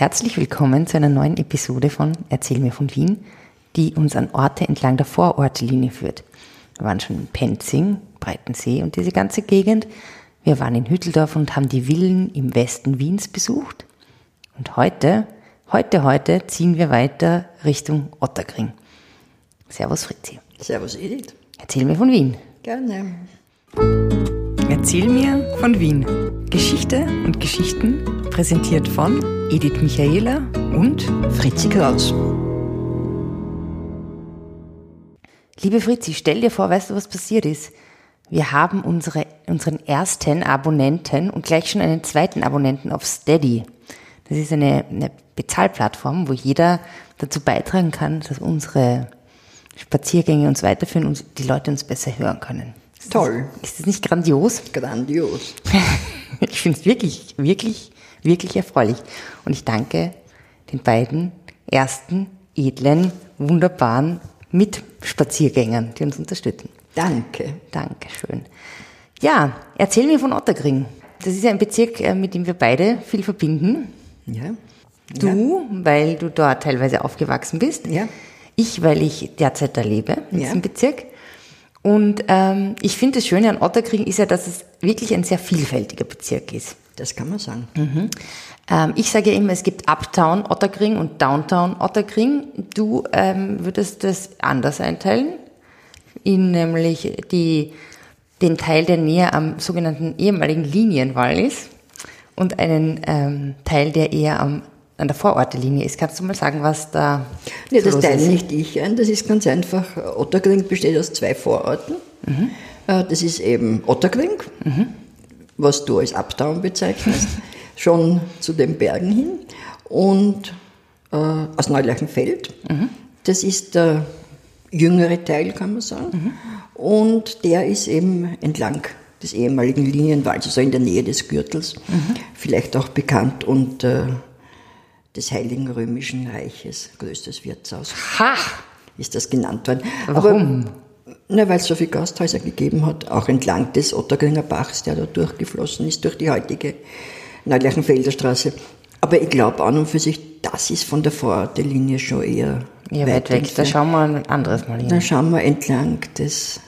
Herzlich willkommen zu einer neuen Episode von Erzähl mir von Wien, die uns an Orte entlang der Vorortlinie führt. Wir waren schon in Penzing, Breitensee und diese ganze Gegend. Wir waren in Hütteldorf und haben die Villen im Westen Wiens besucht. Und heute, heute, heute ziehen wir weiter Richtung Otterkring. Servus Fritzi. Servus Edith. Erzähl mir von Wien. Gerne. Erzähl mir von Wien. Geschichte und Geschichten präsentiert von Edith Michaela und Fritzi Kraus. Liebe Fritzi, stell dir vor, weißt du, was passiert ist? Wir haben unsere, unseren ersten Abonnenten und gleich schon einen zweiten Abonnenten auf Steady. Das ist eine, eine Bezahlplattform, wo jeder dazu beitragen kann, dass unsere Spaziergänge uns weiterführen und die Leute uns besser hören können. Ist Toll. Das, ist das nicht grandios? Grandios. ich finde es wirklich, wirklich, wirklich erfreulich. Und ich danke den beiden ersten, edlen, wunderbaren Mitspaziergängern, die uns unterstützen. Danke. Dankeschön. Ja, erzähl mir von Otterkring. Das ist ja ein Bezirk, äh, mit dem wir beide viel verbinden. Ja. Du, weil du dort teilweise aufgewachsen bist. Ja. Ich, weil ich derzeit da lebe, in Ja. diesem Bezirk. Und ähm, ich finde, das Schöne an Otterkring ist ja, dass es wirklich ein sehr vielfältiger Bezirk ist. Das kann man sagen. Ähm, ich sage ja immer, es gibt Uptown Otterkring und Downtown Otterkring. Du ähm, würdest das anders einteilen, in nämlich die, den Teil, der näher am sogenannten ehemaligen Linienwall ist und einen ähm, Teil, der eher am, an der Vorortelinie ist. Kannst du mal sagen, was da Nee, das teile nicht ich ein. Das ist ganz einfach. Otterkring besteht aus zwei Vororten. Äh, Das ist eben Otterkring, was du als Uptown bezeichnest, schon zu den Bergen hin. Und äh, aus Neuleichenfeld. Das ist der jüngere Teil, kann man sagen. Und der ist eben entlang des ehemaligen Linienwalls, also in der Nähe des Gürtels, vielleicht auch bekannt unter des Heiligen Römischen Reiches, größtes Wirtshaus, Ha! ist das genannt worden. Warum? Aber, na, weil es so viele Gasthäuser gegeben hat, auch entlang des Ottergringer Bachs, der da durchgeflossen ist, durch die heutige Neuleichenfelder Straße. Aber ich glaube an und für sich, das ist von der Vorortelinie schon eher Ja, weit weg. Da schauen wir ein anderes Mal hin. Dann schauen wir entlang des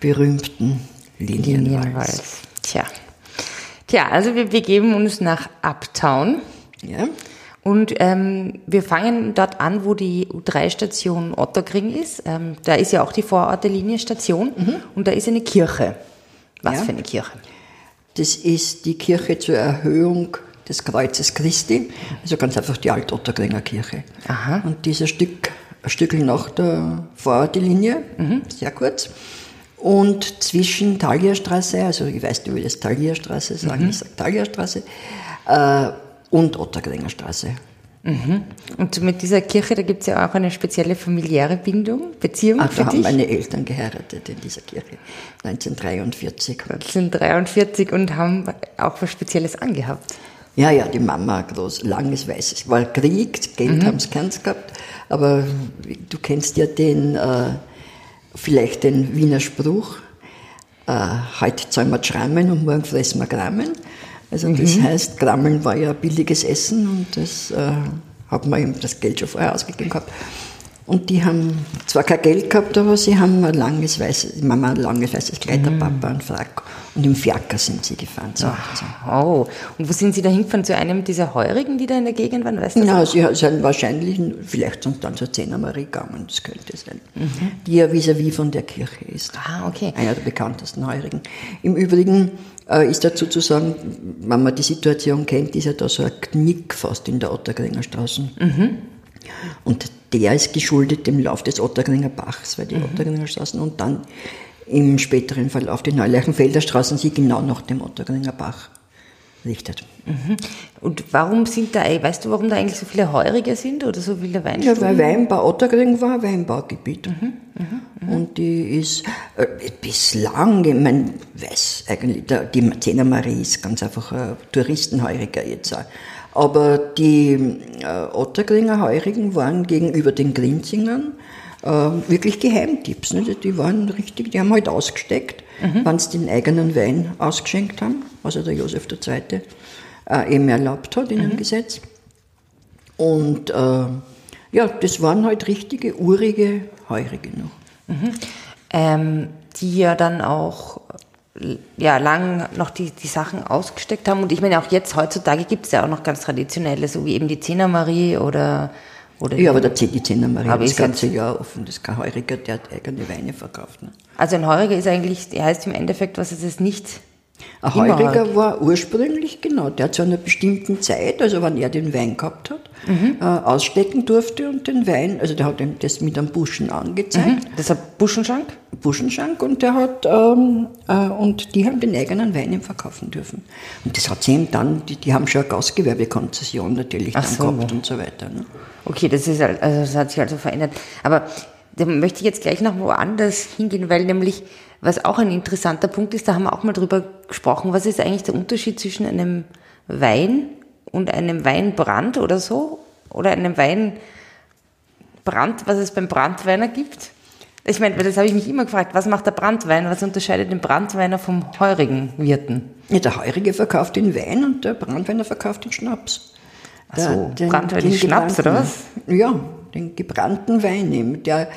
berühmten Linienwalls. Linienwalls. Tja. Tja, also wir begeben uns nach Uptown. Ja? Und ähm, wir fangen dort an, wo die U3-Station Otterkring ist. Ähm, da ist ja auch die Vorortelinie Station und da ist eine Kirche. Was Ja. für eine Kirche? Das ist die Kirche zur Erhöhung des Kreuzes Christi, also ganz einfach die Alt-Otterkringer Kirche. Aha. Und dieser Stück, Stückel nach der Vorortlinie, sehr kurz. Und zwischen Talierstraße, also ich weiß, du willst Talierstraße sagen, ich sage Talierstraße, äh, und Otterkringer Straße. Und mit dieser Kirche, da gibt es ja auch eine spezielle familiäre Bindung, Beziehung Ah, für da haben dich. meine Eltern geheiratet in dieser Kirche, 1943. Das sind 43 und haben auch was Spezielles angehabt. Ja, ja, die Mama groß, langes weißes. War Krieg, Geld haben sie keins gehabt, aber du kennst ja den, äh, vielleicht den Wiener Spruch, äh, heute zahlen wir Schrammen und morgen fressen wir Grammen. Also das heißt, Grammeln war ja billiges Essen und das äh, hat man eben das Geld schon vorher ausgegeben gehabt. Und die haben zwar kein Geld gehabt, aber sie haben ein langes weißes, Mama ein langes weißes Kleid, der Papa ein Frack. Und im Fiaker sind sie gefahren. So. Oh, und wo sind Sie da hingefahren? Zu einem dieser Heurigen, die da in der Gegend waren? Weißt du? Ja, sie sind wahrscheinlich, vielleicht sind dann zur Zehnermarie gegangen, das könnte sein. Die ja vis-à-vis von der Kirche ist. Ah, okay. Einer der bekanntesten Heurigen. Im Übrigen ist dazu zu sagen, wenn man die Situation kennt, ist ja da so ein Knick fast in der Otterkringer Straße. Und der ist geschuldet dem Lauf des Otterkringer Bachs, weil die Otterkringer Straßen und dann im späteren Verlauf die Neuleichenfelder Straßen sich genau nach dem Otterkringer Bach richtet. Und warum sind da, weißt du, warum da eigentlich so viele Heurige sind oder so viele Ja, Weinstuben? weil Weinbau Otterkring war ein Weinbaugebiet. Und die ist äh, bislang, ich meine, weiß eigentlich, der, die Zehner Marie ist ganz einfach ein Touristenheuriger jetzt auch. Aber die äh, Otterkringer Heurigen waren gegenüber den Grinzingern äh, wirklich Geheimtipps. Ne? Die waren richtig, die haben halt ausgesteckt, wenn sie den eigenen Wein ausgeschenkt haben, also der Josef II. Äh, eben erlaubt hat in einem Gesetz. Und äh, ja, das waren halt richtige, urige Heurige noch. Mhm. Ähm, die ja dann auch ja, lang noch die, die Sachen ausgesteckt haben. Und ich meine, auch jetzt, heutzutage gibt es ja auch noch ganz traditionelle, so wie eben die Zehnermarie oder, oder. Ja, aber da zählt die Zehnermarie das ganze Jahr offen. Das ist kein Heuriger, der hat eigene Weine verkauft. Ne? Also ein Heuriger ist eigentlich, der heißt im Endeffekt, was es ist, nicht ein Heuriger war ursprünglich, genau, der zu einer bestimmten Zeit, also wenn er den Wein gehabt hat, mhm. äh, ausstecken durfte und den Wein, also der hat ihm das mit einem Buschen angezeigt. Mhm. Das ist ein Buschenschank? Buschenschank und der hat, ähm, äh, und die haben den eigenen Wein ihm verkaufen dürfen. Und das hat sie ihm dann, die, die haben schon eine Gastgewerbekonzession natürlich dann so. gehabt und so weiter. Ne? Okay, das ist, also das hat sich also verändert. Aber da möchte ich jetzt gleich noch woanders hingehen, weil nämlich was auch ein interessanter Punkt ist, da haben wir auch mal drüber gesprochen, was ist eigentlich der Unterschied zwischen einem Wein und einem Weinbrand oder so? Oder einem Weinbrand, was es beim Brandweiner gibt? Ich meine, das habe ich mich immer gefragt, was macht der Brandwein? Was unterscheidet den Brandweiner vom heurigen Wirten? Ja, der heurige verkauft den Wein und der Brandweiner verkauft den Schnaps. Ach so, Brandwein ist Schnaps oder was? Ja, den gebrannten Wein nehmen. Der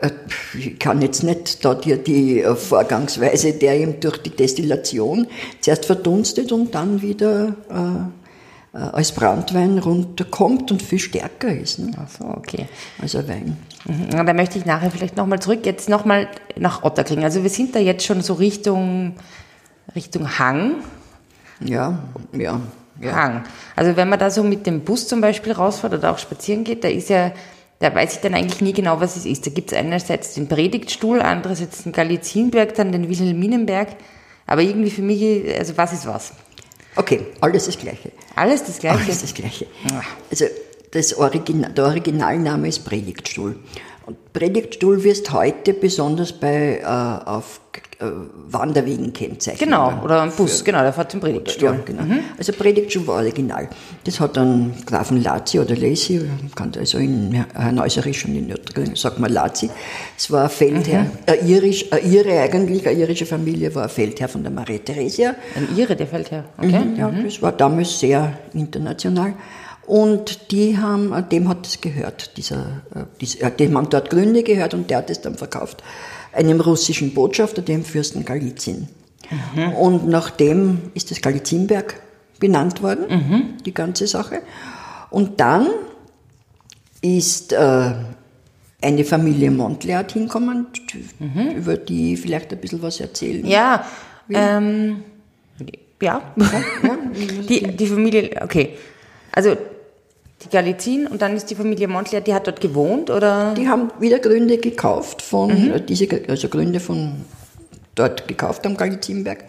äh, ich kann jetzt nicht da dir die äh, Vorgangsweise, der eben durch die Destillation zuerst verdunstet und dann wieder äh, äh, als Brandwein runterkommt und viel stärker ist. Ne? Ach so, okay. Als ein Wein. Mhm. Da möchte ich nachher vielleicht nochmal zurück, jetzt nochmal nach Otterkring. Also wir sind da jetzt schon so Richtung, Richtung Hang. Ja, ja. Ja. Hang. Also wenn man da so mit dem Bus zum Beispiel rausfährt oder auch spazieren geht, da ist ja da weiß ich dann eigentlich nie genau, was es ist. Da gibt es einerseits den Predigtstuhl, andererseits den Galizienberg, dann den Wilhelminenberg. Aber irgendwie für mich, also was ist was? Okay, alles das Gleiche. Alles das Gleiche? Alles das Gleiche. Also das Original, der Originalname ist Predigtstuhl. Und Predigtstuhl wirst heute besonders bei, äh, auf äh, Wanderwegen kennzeichnen. Genau, oder ein Bus, genau, der fährt zum Predigtstuhl. Ja, genau. Mhm. Also Predigtstuhl war original. Das hat dann Grafen Lazi oder Lacy, also in Herrnäuserisch und in Nürnberg sagt man Lazi. Es war ein Feldherr, mhm. ein irisch, eine Ire eigentlich, eine irische Familie war ein Feldherr von der Maria Theresia. Ein Ire, der Feldherr, okay. Mhm, ja, mhm. das war damals sehr international. Und die haben, dem hat es gehört, dieser, äh, dieser, dem haben dort Gründe gehört und der hat es dann verkauft einem russischen Botschafter, dem Fürsten Galizin. Mhm. Und nach dem ist das Galizinberg benannt worden, mhm. die ganze Sache. Und dann ist äh, eine Familie Montleat hinkommen, mhm. über die vielleicht ein bisschen was erzählen. Ja, ähm, ja. ja. die, die Familie, okay. Also die Galizin und dann ist die Familie Montlear, die hat dort gewohnt oder? Die haben wieder Gründe gekauft von, mhm. Äh, diese, also Gründe von dort gekauft am Galizinberg.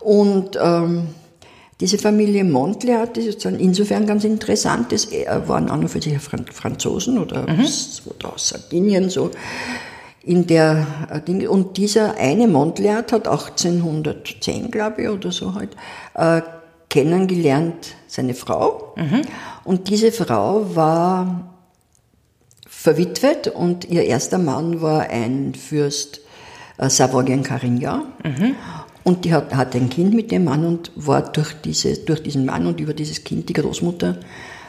Und ähm, diese Familie Montlear, das ist insofern ganz interessant, das waren an und für sich Franzosen oder, mhm. oder aus Sardinien so. In der, äh, und dieser eine Montleart hat 1810, glaube ich, oder so halt, äh, kennengelernt seine Frau. Mhm. Und diese Frau war verwitwet und ihr erster Mann war ein Fürst äh, Savoyen-Carignan. Mhm. Und die hat, hat ein Kind mit dem Mann und war durch, diese, durch diesen Mann und über dieses Kind die Großmutter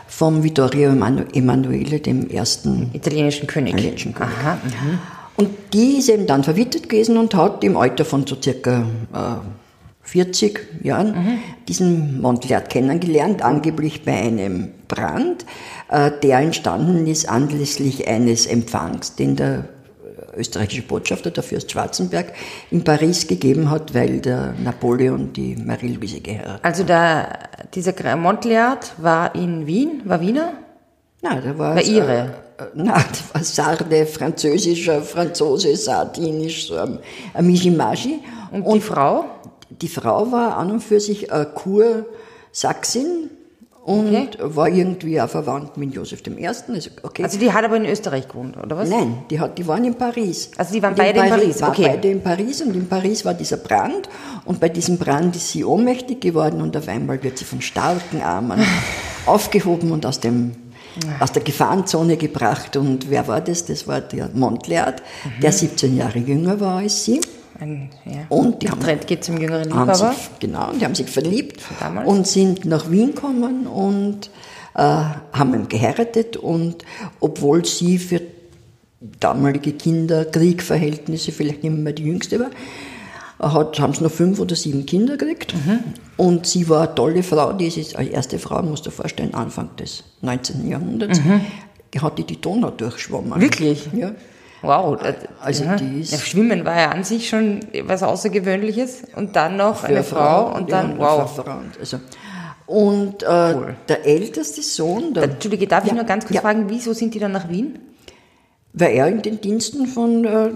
vom Vittorio Emanuele, dem ersten italienischen König. Italienischen König. Aha, mhm. Und die ist eben dann verwitwet gewesen und hat im Alter von so circa äh, 40 Jahren mhm. diesen Montleat kennengelernt, angeblich bei einem Brand, äh, der entstanden ist anlässlich eines Empfangs, den der österreichische Botschafter, der Fürst Schwarzenberg, in Paris gegeben hat, weil der Napoleon die Marie-Louise geheiratet hat. Also der, dieser Montleat war in Wien, war Wiener? Nein, der war... War Ihre? Äh, nein, der war Sarde, französischer, Franzose, Sardinisch, so ein, ein Mijimaji. Und, Und die Frau? Die Frau war an und für sich eine Kursachsin und okay. war irgendwie auch verwandt mit Josef I. Also, okay. also die hat aber in Österreich gewohnt, oder was? Nein, die, hat, die waren in Paris. Also die waren beide in Paris, in okay. beide in Paris und in Paris war dieser Brand und bei diesem Brand ist sie ohnmächtig geworden und auf einmal wird sie von starken Armen aufgehoben und aus dem aus der Gefahrenzone gebracht. Und wer war das? Das war der Montleat, mhm. der 17 Jahre jünger war als sie. Ein, ja. Und die Trend haben, geht zum jüngeren Liebhaber. Sich, genau, die haben sich verliebt Damals. und sind nach Wien gekommen und äh, haben ihn geheiratet und obwohl sie für damalige Kinder, Kriegverhältnisse vielleicht nicht mehr die jüngste war, hat, haben sie noch fünf oder sieben Kinder gekriegt. Mhm. Und sie war eine tolle Frau, die ist als erste Frau, musst du dir vorstellen, Anfang des 19. Jahrhunderts, mhm. hat die, die Donau durchschwommen. Wirklich? Ja. Wow, also ja. die ist ja, Schwimmen war ja an sich schon was Außergewöhnliches und dann noch eine Frau, Frau und dann wow. Also, und äh, cool. der älteste Sohn. Der, Entschuldige, darf ja, ich nur ganz kurz fragen, wieso sind die dann nach Wien? Weil er in den Diensten von, äh,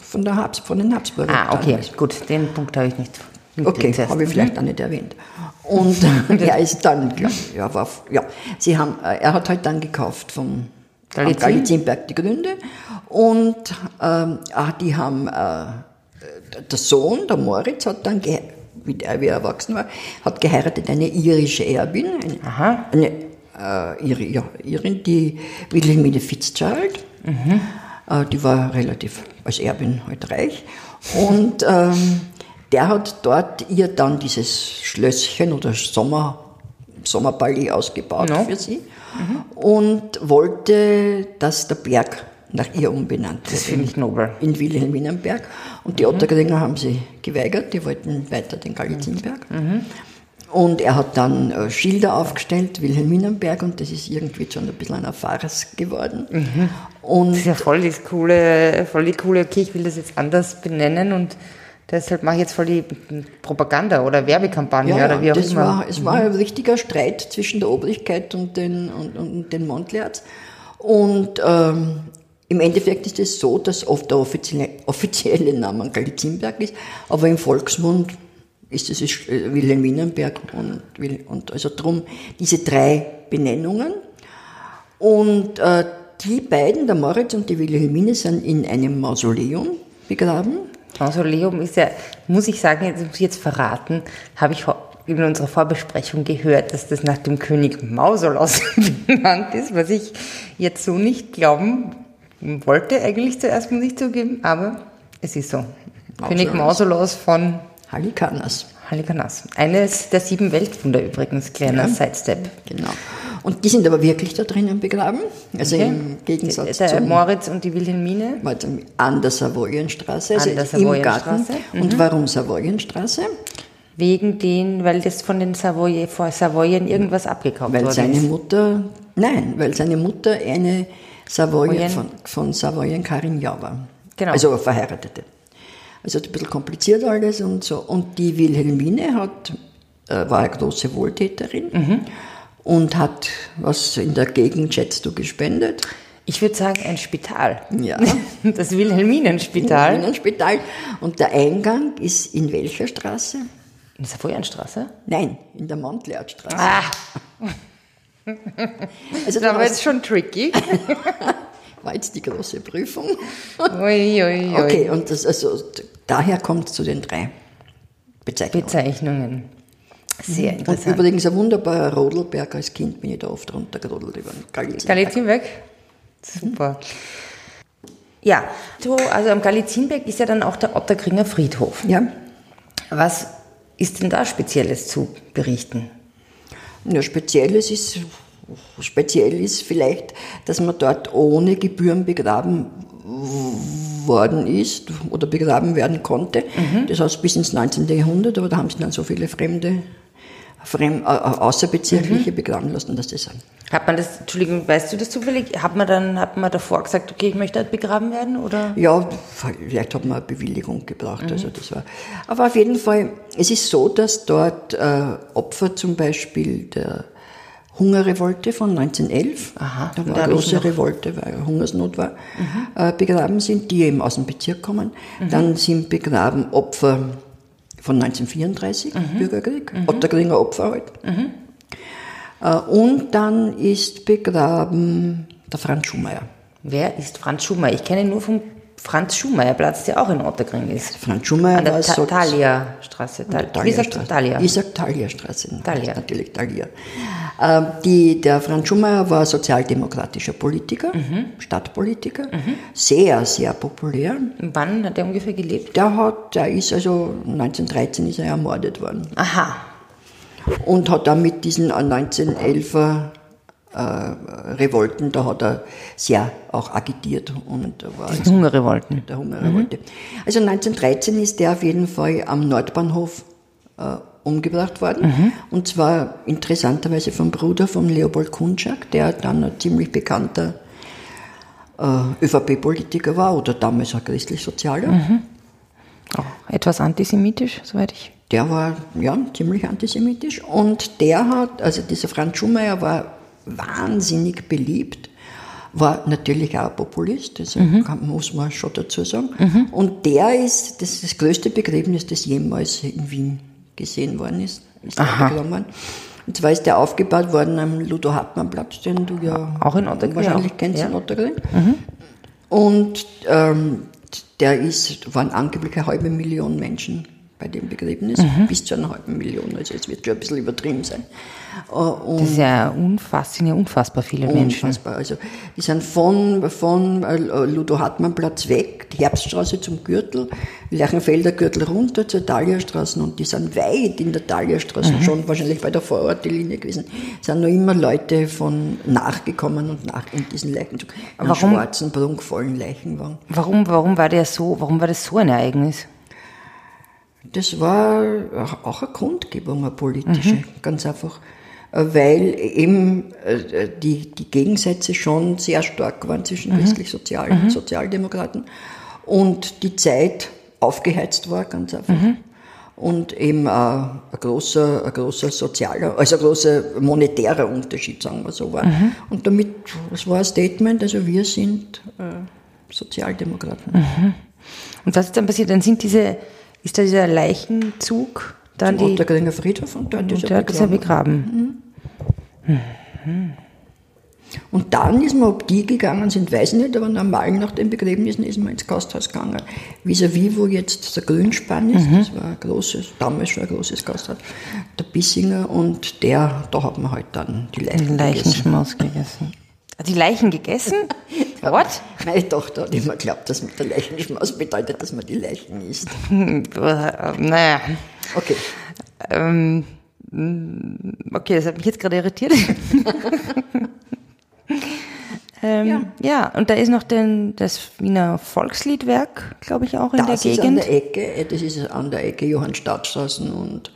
von, der Habs, von den Habsburgern Ah, okay, gut, den Punkt habe ich nicht. Okay, habe ich vielleicht auch nicht erwähnt. Und er ist dann, ja, war, ja, sie haben, äh, er hat halt dann gekauft vom Galizien? Galizienberg die Gründe und ähm, ah, die haben, äh, der Sohn, der Moritz, hat dann, wie der wie er erwachsen war, hat geheiratet eine irische Erbin, eine, eine äh, ihre, ja, Irin, die Wilhelmine Fitzgerald. Mhm. Äh, die war relativ als Erbin halt reich. Und ähm, der hat dort ihr dann dieses Schlösschen oder Sommer, Sommerpalais ausgebaut no. für sie mhm. und wollte, dass der Berg nach ihr umbenannt. Das finde ich nobel. In Wilhelminenberg. Und die mhm. Ottergringer haben sie geweigert, die wollten weiter den Galizienberg. Mhm. Und er hat dann äh, Schilder aufgestellt, Wilhelminenberg, und das ist irgendwie schon ein bisschen ein Farce geworden. Mhm. Und das ist ja voll, das coole, voll die coole, okay, ich will das jetzt anders benennen und deshalb mache ich jetzt voll die Propaganda oder Werbekampagne ja, oder wie auch immer. War, es mhm. war ein richtiger Streit zwischen der Obrigkeit und den, und, und den Montlerts. Und ähm, im Endeffekt ist es so, dass oft der offizielle, offizielle Name Galizienberg ist, aber im Volksmund ist es äh, Wilhelminenberg und, und also drum diese drei Benennungen. Und äh, die beiden, der Moritz und die Wilhelmine, sind in einem Mausoleum begraben. Mausoleum ist ja, muss ich sagen, jetzt muss ich jetzt verraten, habe ich in unserer Vorbesprechung gehört, dass das nach dem König Mausolos benannt ist, was ich jetzt so nicht glauben wollte, eigentlich zuerst muss ich zugeben, aber es ist so. Mausolos. König Mausolos von Halikanas. Halikanas. Eines der sieben Weltwunder übrigens, kleiner ja, Sidestep. Genau. Und die sind aber wirklich da drinnen begraben. Also okay. im Gegensatz der, der Moritz und die Wilhelmine. An der Savoyenstraße, also der im Garten. Mhm. Und warum Savoyenstraße? Wegen den, weil das von den Savoyen, vor Savoyen irgendwas abgekauft weil worden seine ist. Mutter, nein, weil seine Mutter eine Savoyen von, von Savoyen war. Genau. Also verheiratete. Also ein bisschen kompliziert alles und so. Und die Wilhelmine hat, äh, war eine große Wohltäterin mhm. und hat was in der Gegend, schätzt du, gespendet. Ich würde sagen, ein Spital. Ja. Das Wilhelminenspital. Wilhelminenspital. Und der Eingang ist in welcher Straße? In der Savoyenstraße? Nein, in der Montleartstraße. Ah. Also das war jetzt schon tricky. war jetzt die große Prüfung. Ui, ui, ui. Okay, und das, also, daher kommt es zu den drei Bezeichnungen. Bezeichnungen. Sehr interessant. Und übrigens ein wunderbarer Rodelberg. Als Kind bin ich da oft runtergerodelt über den Galizienberg. Galizienberg? Super. Ja, also am Galizienberg ist ja dann auch der Otterkringer Friedhof. Ja. Was ist denn da Spezielles zu berichten? Ja, Spezielles ist speziell ist vielleicht, dass man dort ohne Gebühren begraben worden ist oder begraben werden konnte. Mhm. Das heißt bis ins 19. Jahrhundert, aber da haben sich dann so viele Fremde, Fremd, äh, außerbezirkliche mhm. begraben lassen, dass das. Hat man das, Entschuldigung, weißt du das zufällig? Hat man dann, hat man davor gesagt, okay, ich möchte halt begraben werden, oder? Ja, vielleicht hat man eine Bewilligung gebraucht, mhm. also das war. Aber auf jeden Fall, es ist so, dass dort äh, Opfer zum Beispiel der Hungerrevolte von 1911, Aha, da war eine große Revolte, weil Hungersnot war, mhm. äh, begraben sind, die eben aus dem Bezirk kommen. Mhm. Dann sind begraben Opfer von 1934, mhm. Bürgerkrieg, mhm. Otterkringer Opfer halt. Mhm. Äh, und dann ist begraben der Franz Schumayer. Wer ist Franz Schumayer? Ich kenne ihn nur vom Franz Schumayer Platz, der auch in Otterkring ist. Franz Schumayer An der war Ta Thalia Straße. Wie sagt Thalia? Ich sage Thalia Straße. Thalia. Natürlich Thalia. Ähm, die, der Franz Schumayer war sozialdemokratischer Politiker, mhm. Stadtpolitiker, mhm. sehr, sehr populär. Wann hat er ungefähr gelebt? Der hat, der ist also 1913 ist er ermordet worden. Aha. Und hat dann mit diesen 1911er äh, Revolten, da hat er sehr auch agitiert und war Die Hungerrevolten. der Hungerrevolte. Also 1913 ist der auf jeden Fall am Nordbahnhof äh, umgebracht worden. Und zwar interessanterweise vom Bruder von Leopold Kunczak, der dann ein ziemlich bekannter äh, ÖVP-Politiker war oder damals auch christlich-sozialer. Auch etwas antisemitisch, soweit ich. Der war ja ziemlich antisemitisch und der hat, also dieser Franz Schumacher war wahnsinnig beliebt, war natürlich auch ein Populist, das kann, muss man schon dazu sagen. Und der ist, das ist das größte Begräbnis, das jemals in Wien gesehen worden ist, ist aufgenommen worden. Und zwar ist der aufgebaut worden am Ludo-Hartmann-Platz, den du ja Auch in wahrscheinlich ja. kennst Ja. in Otterkring. Und ähm, der ist, waren angeblich eine halbe Million Menschen bei dem Begräbnis, Mhm. bis zu einer halben Million, also es wird schon ein bisschen übertrieben sein. Äh, Und Das ist ja unfass, sind ja unfassbar viele Menschen. Unfassbar. Also, die sind von, von äh, Ludo-Hartmann-Platz weg, die Herbststraße zum Gürtel, Lerchenfelder Gürtel runter zur Thalierstraße und die sind weit in der Thalierstraße, Mhm. schon wahrscheinlich bei der Vorortlinie gewesen, sind noch immer Leute von nachgekommen und nach in diesen Leichenzug. Einen Warum? schwarzen, prunkvollen Leichenwagen. Warum, warum war der so, warum war das so ein Ereignis? Das war auch eine Kundgebung, eine politische, ganz einfach. Äh, Weil eben äh, die, die Gegensätze schon sehr stark waren zwischen christlich-sozialen und Sozialdemokraten und die Zeit aufgeheizt war, ganz einfach. Und eben äh, ein großer, ein großer sozialer, also ein großer monetärer Unterschied, sagen wir so, war. Und damit, das war ein Statement, also wir sind Sozialdemokraten. Und was ist dann passiert? Dann sind diese, ist da dieser Leichenzug, dann Zum die, Otterkringer Friedhof und dort ist und er dort ist er begraben. begraben. Und dann ist man, ob die gegangen sind, weiß ich nicht, aber normal nach den Begräbnissen ist man ins Gasthaus gegangen. Vis-à-vis, wo jetzt der Grünspann ist, Mhm. das war ein großes, damals schon ein großes Gasthaus, der Bissinger und der, da hat man halt dann die Leichen Den gegessen. Leichenschmaus gegessen. Hat Die Leichen gegessen? What? Meine Tochter hat immer geglaubt, dass mit der Leichenschmaus bedeutet, dass man die Leichen isst. Äh, Naja. Okay. Ähm, mm, okay, das hat mich jetzt gerade irritiert. ähm, ja. und da ist noch den, das Wiener Volksliedwerk, glaube ich, auch in Das der ist an Gegend. der Ecke, äh, das ist an der Ecke Johannstadtstraßen und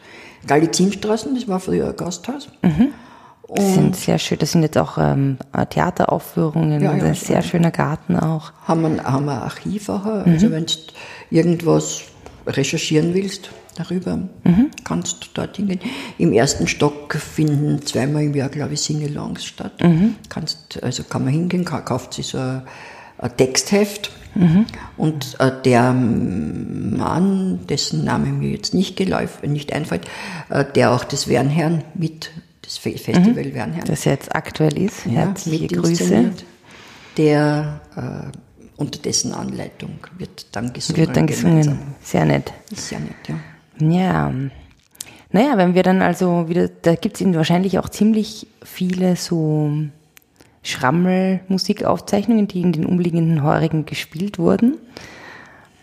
Galizinstraßen, das war früher ein Gasthaus. Das sind sehr schön, das sind jetzt auch ähm, Theateraufführungen Ja, ja, ein sehr schöner Garten auch. haben wir, haben wir ein Archiv auch. Mhm. Also wenn du irgendwas recherchieren willst darüber, Mhm. kannst du dort hingehen. Im ersten Stock finden zweimal im Jahr, glaube ich, Singalongs statt. Mhm. Kannst, also kann man hingehen, ka- kauft sich so ein, ein Textheft Mhm. und äh, der Mann, dessen Name mir jetzt nicht, geläuf, nicht einfällt, äh, der auch das Wernherrn mit, das Fe- Festival Wernherrn Das jetzt aktuell ist. ja, Herzliche Grüße. Der äh, unter dessen Anleitung wird dann gesungen. Wird dann gesungen. gemeinsam. Sehr nett. Ja nett, ja. Ja. Naja, wenn wir dann also wieder, da gibt es wahrscheinlich auch ziemlich viele so Schrammel-Musikaufzeichnungen, die in den umliegenden Heurigen gespielt wurden.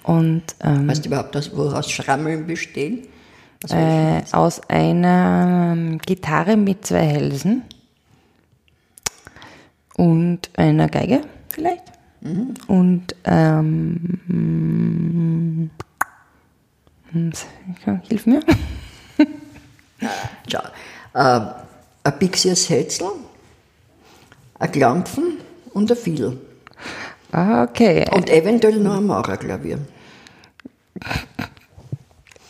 Und ähm, Weißt du überhaupt, dass, woraus Schrammeln bestehen? Äh, aus einer ähm, Gitarre mit zwei Hälsen und einer Geige vielleicht. Und ähm, hm, hilf mir. Schau. Äh, ein Pixies Hetzel, ein Klampfen und ein Fiedel. Ah, okay. Und eventuell noch ein Maurerklavier.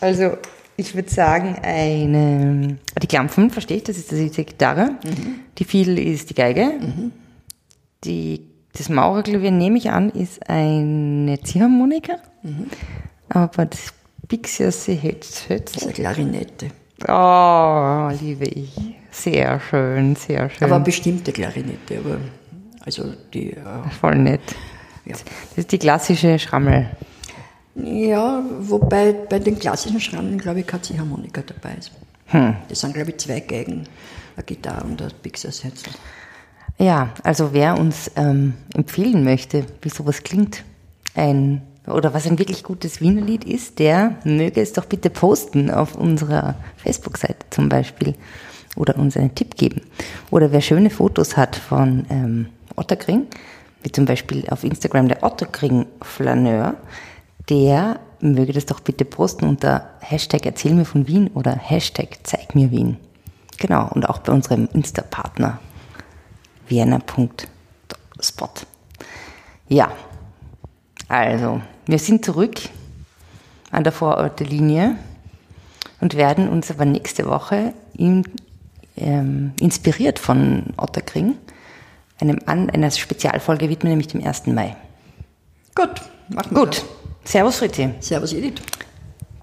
Also, ich würde sagen, eine. Die Klampfen, verstehe ich, das ist die Gitarre. Die Fiedel ist die Geige. Die, das Maurerklavier, nehme ich an, ist eine Ziehharmonika. Aber das Hölz. ist eine Klarinette. Oh, liebe ich. Sehr schön, sehr schön. Aber bestimmte Klarinette, aber also die, äh, Voll nett. ja. Das ist die klassische Schrammel. Ja, wobei bei den klassischen Schrammeln, glaube ich, keine Ziehharmonika dabei ist. Hm. Das sind, glaube ich, zwei Geigen, eine Gitarre und ein Pixies Hetzel. Ja, also wer uns ähm, empfehlen möchte, wie sowas klingt, ein oder was ein wirklich gutes Wienerlied ist, der möge es doch bitte posten auf unserer Facebook-Seite zum Beispiel. oder uns einen Tipp geben. Oder wer schöne Fotos hat von ähm, Otterkring, wie zum Beispiel auf Instagram der Otterkring Flaneur, der möge das doch bitte posten unter Hashtag Erzähl mir von Wien oder Hashtag Zeig mir Wien. Genau, und auch bei unserem Insta-Partner vienna.spot. Ja, also, wir sind zurück an der Vorortelinie und werden uns aber nächste Woche in, ähm, inspiriert von Otterkring einem einer Spezialfolge widmen, nämlich dem 1. Mai. Gut, machen wir Gut. das. Servus, Fritti. Servus Edith.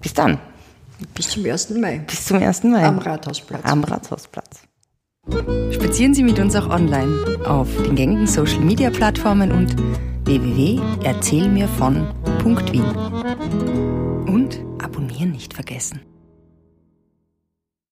Bis dann. Bis zum 1. Mai. Bis zum 1. Mai. Am Rathausplatz. Am Rathausplatz. Spazieren Sie mit uns auch online auf den gängigen Social Media Plattformen und www.erzählmirvon.wien. Und abonnieren nicht vergessen.